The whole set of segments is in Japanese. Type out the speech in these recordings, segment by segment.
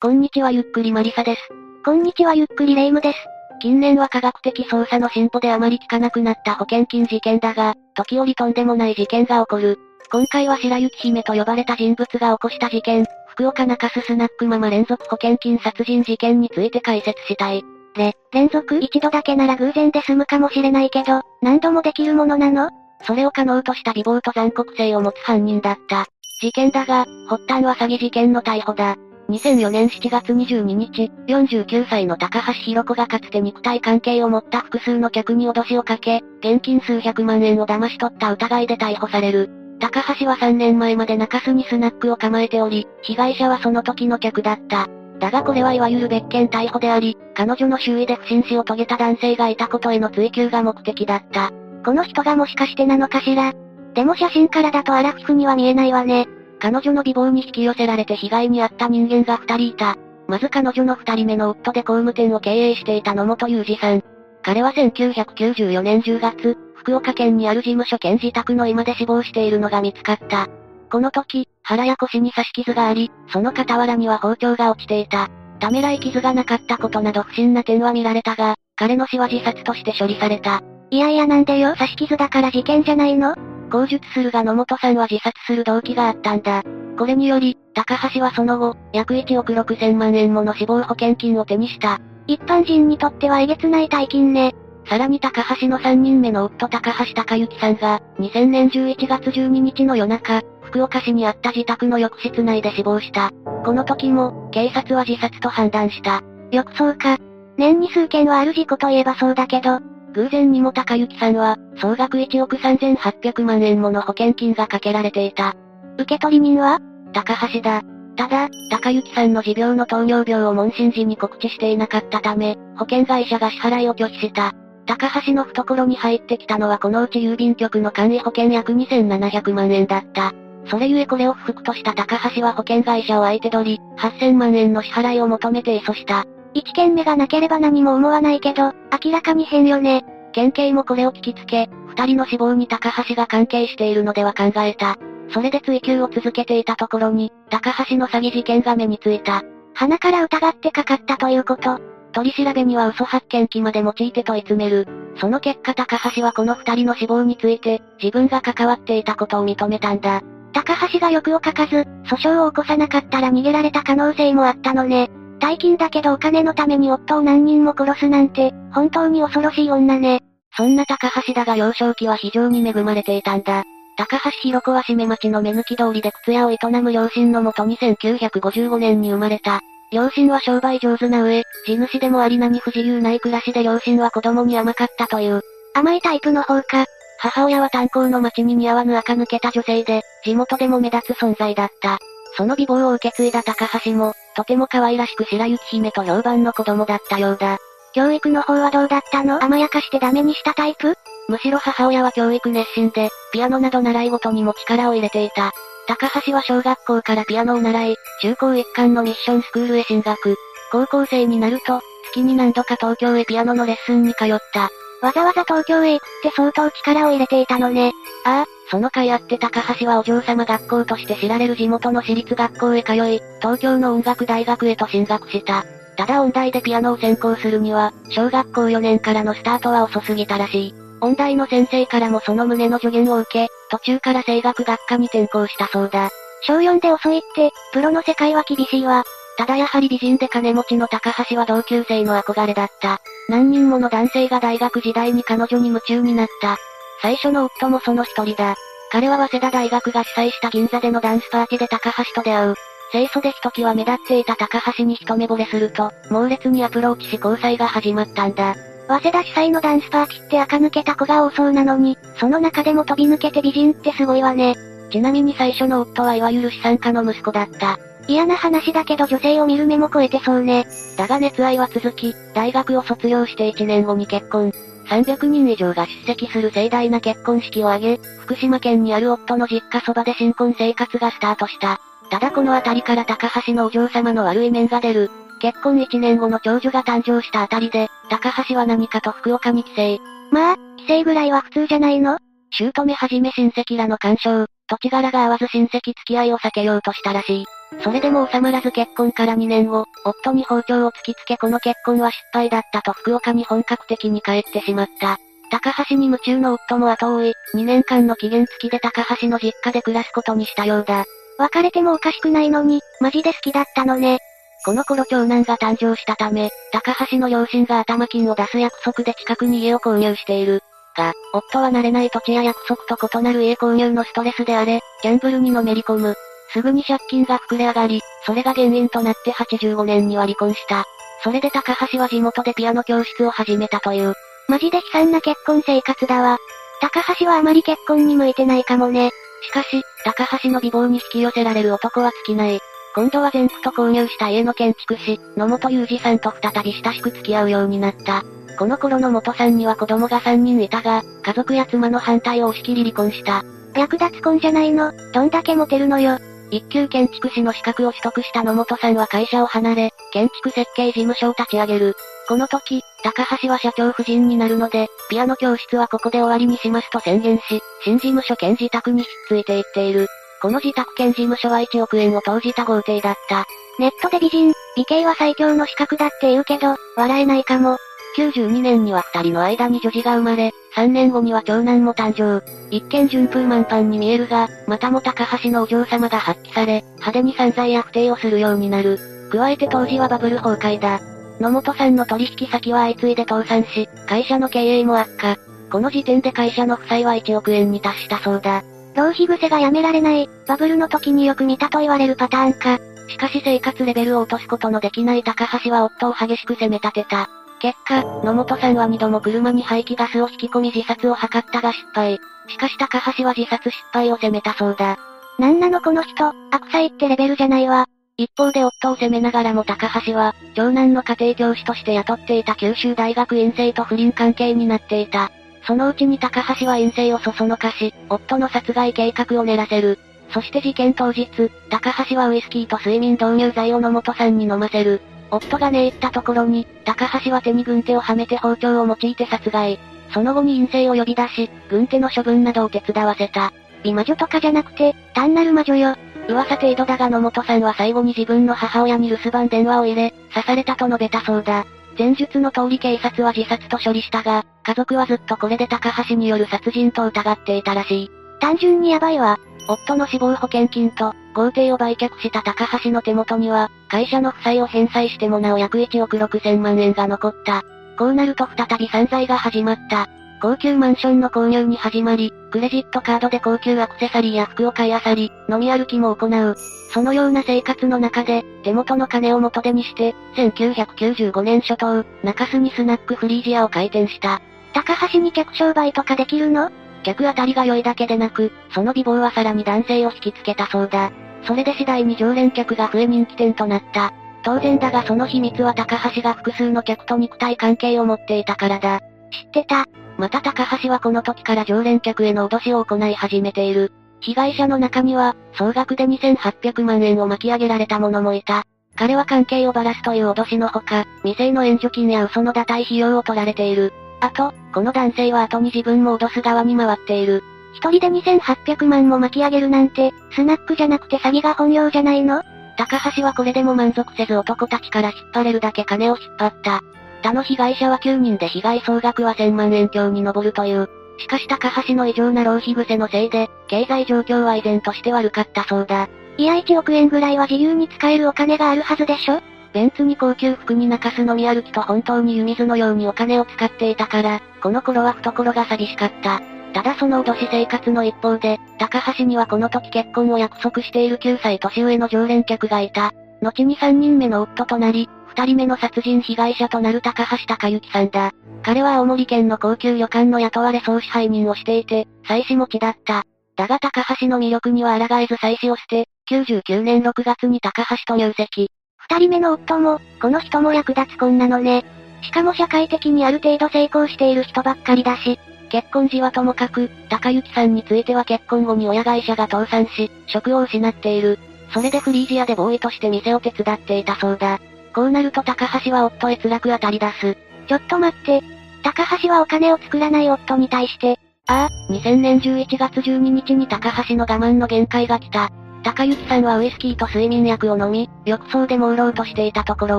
こんにちはゆっくりマリサです。こんにちはゆっくりレイムです。近年は科学的捜査の進歩であまり聞かなくなった保険金事件だが、時折とんでもない事件が起こる。今回は白雪姫と呼ばれた人物が起こした事件、福岡中洲スナックママ連続保険金殺人事件について解説したい。れ、連続？一度だけなら偶然で済むかもしれないけど、何度もできるものなの？それを可能とした美貌と残酷性を持つ犯人だった。事件だが、発端は詐欺事件の逮捕だ。2004年7月22日、49歳の高橋弘子がかつて肉体関係を持った複数の客に脅しをかけ、現金数百万円を騙し取った疑いで逮捕される。高橋は3年前まで中洲にスナックを構えており、被害者はその時の客だった。だがこれはいわゆる別件逮捕であり、彼女の周囲で不審死を遂げた男性がいたことへの追及が目的だった。この人がもしかしてなのかしらでも写真からだとアラフィフには見えないわね。彼女の美貌に引き寄せられて被害に遭った人間が二人いた。まず彼女の二人目の夫で工務店を経営していた野本裕二さん。彼は1994年10月、福岡県にある事務所兼自宅の居間で死亡しているのが見つかった。この時、腹や腰に刺し傷があり、その傍らには包丁が落ちていた。ためらい傷がなかったことなど不審な点は見られたが、彼の死は自殺として処理された。いやいやなんでよ、刺し傷だから事件じゃないの？口述するが野本さんは自殺する動機があったんだ。これにより、高橋はその後、約1億6千万円もの死亡保険金を手にした。一般人にとってはえげつない大金ね。さらに高橋の3人目の夫高橋隆之さんが、2000年11月12日の夜中、福岡市にあった自宅の浴室内で死亡した。この時も、警察は自殺と判断した。浴槽か。年に数件はある事故といえばそうだけど、偶然にも高幸さんは、総額1億3800万円もの保険金がかけられていた。受取人は高橋だ。ただ、高幸さんの持病の糖尿病を問診時に告知していなかったため、保険会社が支払いを拒否した。高橋の懐に入ってきたのはこのうち郵便局の簡易保険約2700万円だった。それゆえこれを不服とした高橋は保険会社を相手取り、8000万円の支払いを求めて起訴した。一件目がなければ何も思わないけど、明らかに変よね。県警もこれを聞きつけ、二人の死亡に高橋が関係しているのでは考えた。それで追及を続けていたところに、高橋の詐欺事件が目についた。鼻から疑ってかかったということ。取り調べには嘘発見器まで用いて問い詰める。その結果高橋はこの二人の死亡について、自分が関わっていたことを認めたんだ。高橋が欲を書かず、訴訟を起こさなかったら逃げられた可能性もあったのね。大金だけどお金のために夫を何人も殺すなんて、本当に恐ろしい女ね。そんな高橋だが幼少期は非常に恵まれていたんだ。高橋弘子は締め町の目抜き通りで靴屋を営む両親のもとに1955年に生まれた。両親は商売上手な上、地主でもあり何不自由ない暮らしで両親は子供に甘かったという。甘いタイプの方か。母親は炭鉱の町に似合わぬ垢抜けた女性で、地元でも目立つ存在だった。その美貌を受け継いだ高橋も、とても可愛らしく白雪姫と評判の子供だったようだ。教育の方はどうだったの？甘やかしてダメにしたタイプ？むしろ母親は教育熱心で、ピアノなど習い事にも力を入れていた。高橋は小学校からピアノを習い、中高一貫のミッションスクールへ進学。高校生になると、月に何度か東京へピアノのレッスンに通った。わざわざ東京へ行くって相当力を入れていたのね。ああ、その甲斐あって高橋はお嬢様学校として知られる地元の私立学校へ通い、東京の音楽大学へと進学した。ただ音大でピアノを専攻するには、小学校4年からのスタートは遅すぎたらしい。音大の先生からもその旨の助言を受け、途中から声楽学科に転校したそうだ。小4で遅いって、プロの世界は厳しいわ。ただやはり美人で金持ちの高橋は同級生の憧れだった。何人もの男性が大学時代に彼女に夢中になった。最初の夫もその一人だ。彼は早稲田大学が主催した銀座でのダンスパーティで高橋と出会う。清楚でひときわ目立っていた高橋に一目惚れすると、猛烈にアプローチし交際が始まったんだ。早稲田主催のダンスパーティって垢抜けた子が多そうなのに、その中でも飛び抜けて美人ってすごいわね。ちなみに最初の夫はいわゆる資産家の息子だった。嫌な話だけど女性を見る目も超えてそうね。だが熱愛は続き、大学を卒業して1年後に結婚。300人以上が出席する盛大な結婚式を挙げ、福島県にある夫の実家そばで新婚生活がスタートした。ただこの辺りから高橋のお嬢様の悪い面が出る。結婚1年後の長女が誕生したあたりで、高橋は何かと福岡に帰省。まあ、帰省ぐらいは普通じゃないの？姑はじめ親戚らの干渉、土地柄が合わず親戚付き合いを避けようとしたらしい。それでも収まらず結婚から2年後、夫に包丁を突きつけこの結婚は失敗だったと福岡に本格的に帰ってしまった。高橋に夢中の夫も後追い、2年間の期限付きで高橋の実家で暮らすことにしたようだ。別れてもおかしくないのに、マジで好きだったのね。この頃長男が誕生したため、高橋の両親が頭金を出す約束で近くに家を購入している。が、夫は慣れない土地や約束と異なる家購入のストレスであれ、ギャンブルにのめり込む。すぐに借金が膨れ上がり、それが原因となって85年には離婚した。それで高橋は地元でピアノ教室を始めたという。マジで悲惨な結婚生活だわ。高橋はあまり結婚に向いてないかもね。しかし、高橋の美貌に引き寄せられる男は尽きない。今度は全府と購入した家の建築士、野本裕二さんと再び親しく付き合うようになった。この頃の元さんには子供が3人いたが、家族や妻の反対を押し切り離婚した。略奪婚じゃないの、どんだけモテるのよ。一級建築士の資格を取得した野本さんは会社を離れ、建築設計事務所を立ち上げる。この時、高橋は社長夫人になるので、ピアノ教室はここで終わりにしますと宣言し、新事務所兼自宅に引っ付いていっている。この自宅兼事務所は1億円を投じた豪邸だった。ネットで美人、美形は最強の資格だって言うけど、笑えないかも。92年には二人の間に女児が生まれ、3年後には長男も誕生。一見順風満帆に見えるが、またも高橋のお嬢様が発揮され、派手に散財や不定をするようになる。加えて当時はバブル崩壊だ。野本さんの取引先は相次いで倒産し、会社の経営も悪化。この時点で会社の負債は1億円に達したそうだ。浪費癖がやめられない、バブルの時によく見たと言われるパターンか。しかし生活レベルを落とすことのできない高橋は夫を激しく責め立てた。結果、野本さんは二度も車に排気ガスを引き込み自殺を図ったが失敗。しかし高橋は自殺失敗を責めたそうだ。なんなのこの人、悪妻ってレベルじゃないわ。一方で夫を責めながらも高橋は、長男の家庭教師として雇っていた九州大学院生と不倫関係になっていた。そのうちに高橋は陰性をそそのかし、夫の殺害計画を練らせる。そして事件当日、高橋はウイスキーと睡眠導入剤を野本さんに飲ませる。夫が寝入ったところに、高橋は手に軍手をはめて包丁を用いて殺害。その後に陰性を呼び出し、軍手の処分などを手伝わせた。美魔女とかじゃなくて、単なる魔女よ。噂程度だが野本さんは最後に自分の母親に留守番電話を入れ、刺されたと述べたそうだ。前述の通り警察は自殺と処理したが、家族はずっとこれで高橋による殺人と疑っていたらしい。単純にヤバいわ。夫の死亡保険金と、豪邸を売却した高橋の手元には、会社の負債を返済してもなお約1億6千万円が残った。こうなると再び散財が始まった。高級マンションの購入に始まり、クレジットカードで高級アクセサリーや服を買い漁り、飲み歩きも行う。そのような生活の中で、手元の金を元手にして、1995年初頭、中洲にスナックフリージアを開店した。高橋に客商売とかできるの？客当たりが良いだけでなく、その美貌はさらに男性を引きつけたそうだ。それで次第に常連客が増え人気店となった。当然だがその秘密は高橋が複数の客と肉体関係を持っていたからだ。知ってた？また高橋はこの時から常連客への脅しを行い始めている。被害者の中には、総額で2800万円を巻き上げられた者もいた。彼は関係をばらすという脅しのほか、未成の援助金や嘘の打退費用を取られている。あと、この男性は後に自分も脅す側に回っている。一人で2800万も巻き上げるなんて、スナックじゃなくて詐欺が本業じゃないの？高橋はこれでも満足せず男たちから引っ張れるだけ金を引っ張った。他の被害者は9人で被害総額は1000万円強に上るという。しかし高橋の異常な浪費癖のせいで、経済状況は依然として悪かったそうだ。いや1億円ぐらいは自由に使えるお金があるはずでしょ？ベンツに高級服に中す飲み歩きと本当に湯水のようにお金を使っていたから、この頃は懐が寂しかった。ただその脅し生活の一方で、高橋にはこの時結婚を約束している9歳年上の常連客がいた。後に3人目の夫となり、2人目の殺人被害者となる高橋隆之さんだ。彼は青森県の高級旅館の雇われ総支配人をしていて、妻子持ちだった。だが高橋の魅力には抗えず妻子を捨て、99年6月に高橋と入籍。二人目の夫も、この人も役立つ婚なのね。しかも社会的にある程度成功している人ばっかりだし、結婚時はともかく、高幸さんについては結婚後に親会社が倒産し、職を失っている。それでフリージアでボーイとして店を手伝っていたそうだ。こうなると高橋は夫へ辛く当たり出す。ちょっと待って。高橋はお金を作らない夫に対して。ああ、2000年11月12日に高橋の我慢の限界が来た。高幸さんはウイスキーと睡眠薬を飲み、浴槽で朦朧としていたところ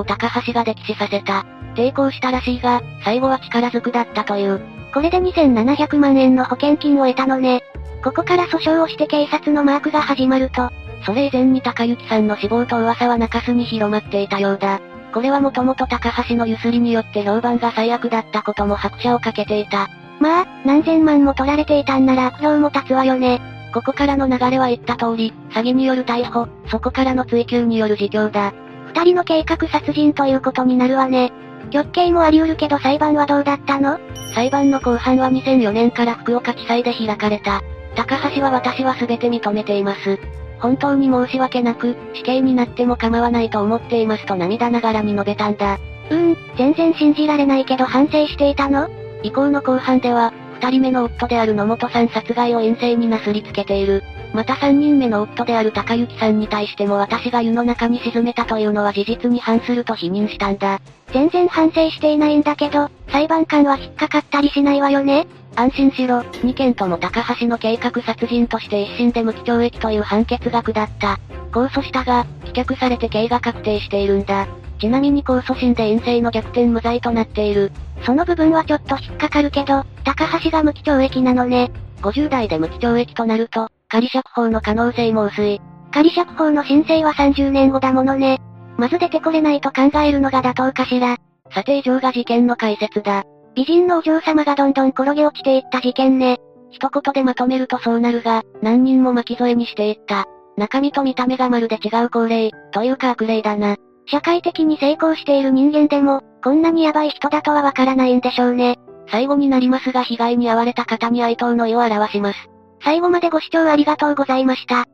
を高橋が溺死させた。抵抗したらしいが、最後は力ずくだったという。これで2700万円の保険金を得たのね。ここから訴訟をして警察のマークが始まると、それ以前に高幸さんの死亡と噂は中洲に広まっていたようだ。これはもともと高橋のゆすりによって評判が最悪だったことも拍車をかけていた。まあ、何千万も取られていたんなら悪評も立つわよね。ここからの流れは言った通り、詐欺による逮捕、そこからの追及による自供だ。二人の計画殺人ということになるわね。極刑もあり得るけど裁判はどうだったの？裁判の後半は2004年から福岡地裁で開かれた。高橋は私は全て認めています。本当に申し訳なく、死刑になっても構わないと思っていますと涙ながらに述べたんだ。うーん、全然信じられないけど反省していたの？以降の後半では、二人目の夫である野本さん殺害を陰性になすりつけている。また三人目の夫である高幸さんに対しても私が湯の中に沈めたというのは事実に反すると否認したんだ。全然反省していないんだけど、裁判官は引っかかったりしないわよね安心しろ、2件とも高橋の計画殺人として一審で無期懲役という判決が下った。控訴したが、棄却されて刑が確定しているんだ。ちなみに控訴審で陰性の逆転無罪となっている。その部分はちょっと引っかかるけど、高橋が無期懲役なのね。50代で無期懲役となると、仮釈放の可能性も薄い。仮釈放の申請は30年後だものね。まず出てこれないと考えるのが妥当かしら。さて以上が事件の解説だ。美人のお嬢様がどんどん転げ落ちていった事件ね。一言でまとめるとそうなるが、何人も巻き添えにしていった。中身と見た目がまるで違う高齢、というか悪霊だな。社会的に成功している人間でも、こんなにヤバい人だとはわからないんでしょうね。最後になりますが被害に遭われた方に哀悼の意を表します。最後までご視聴ありがとうございました。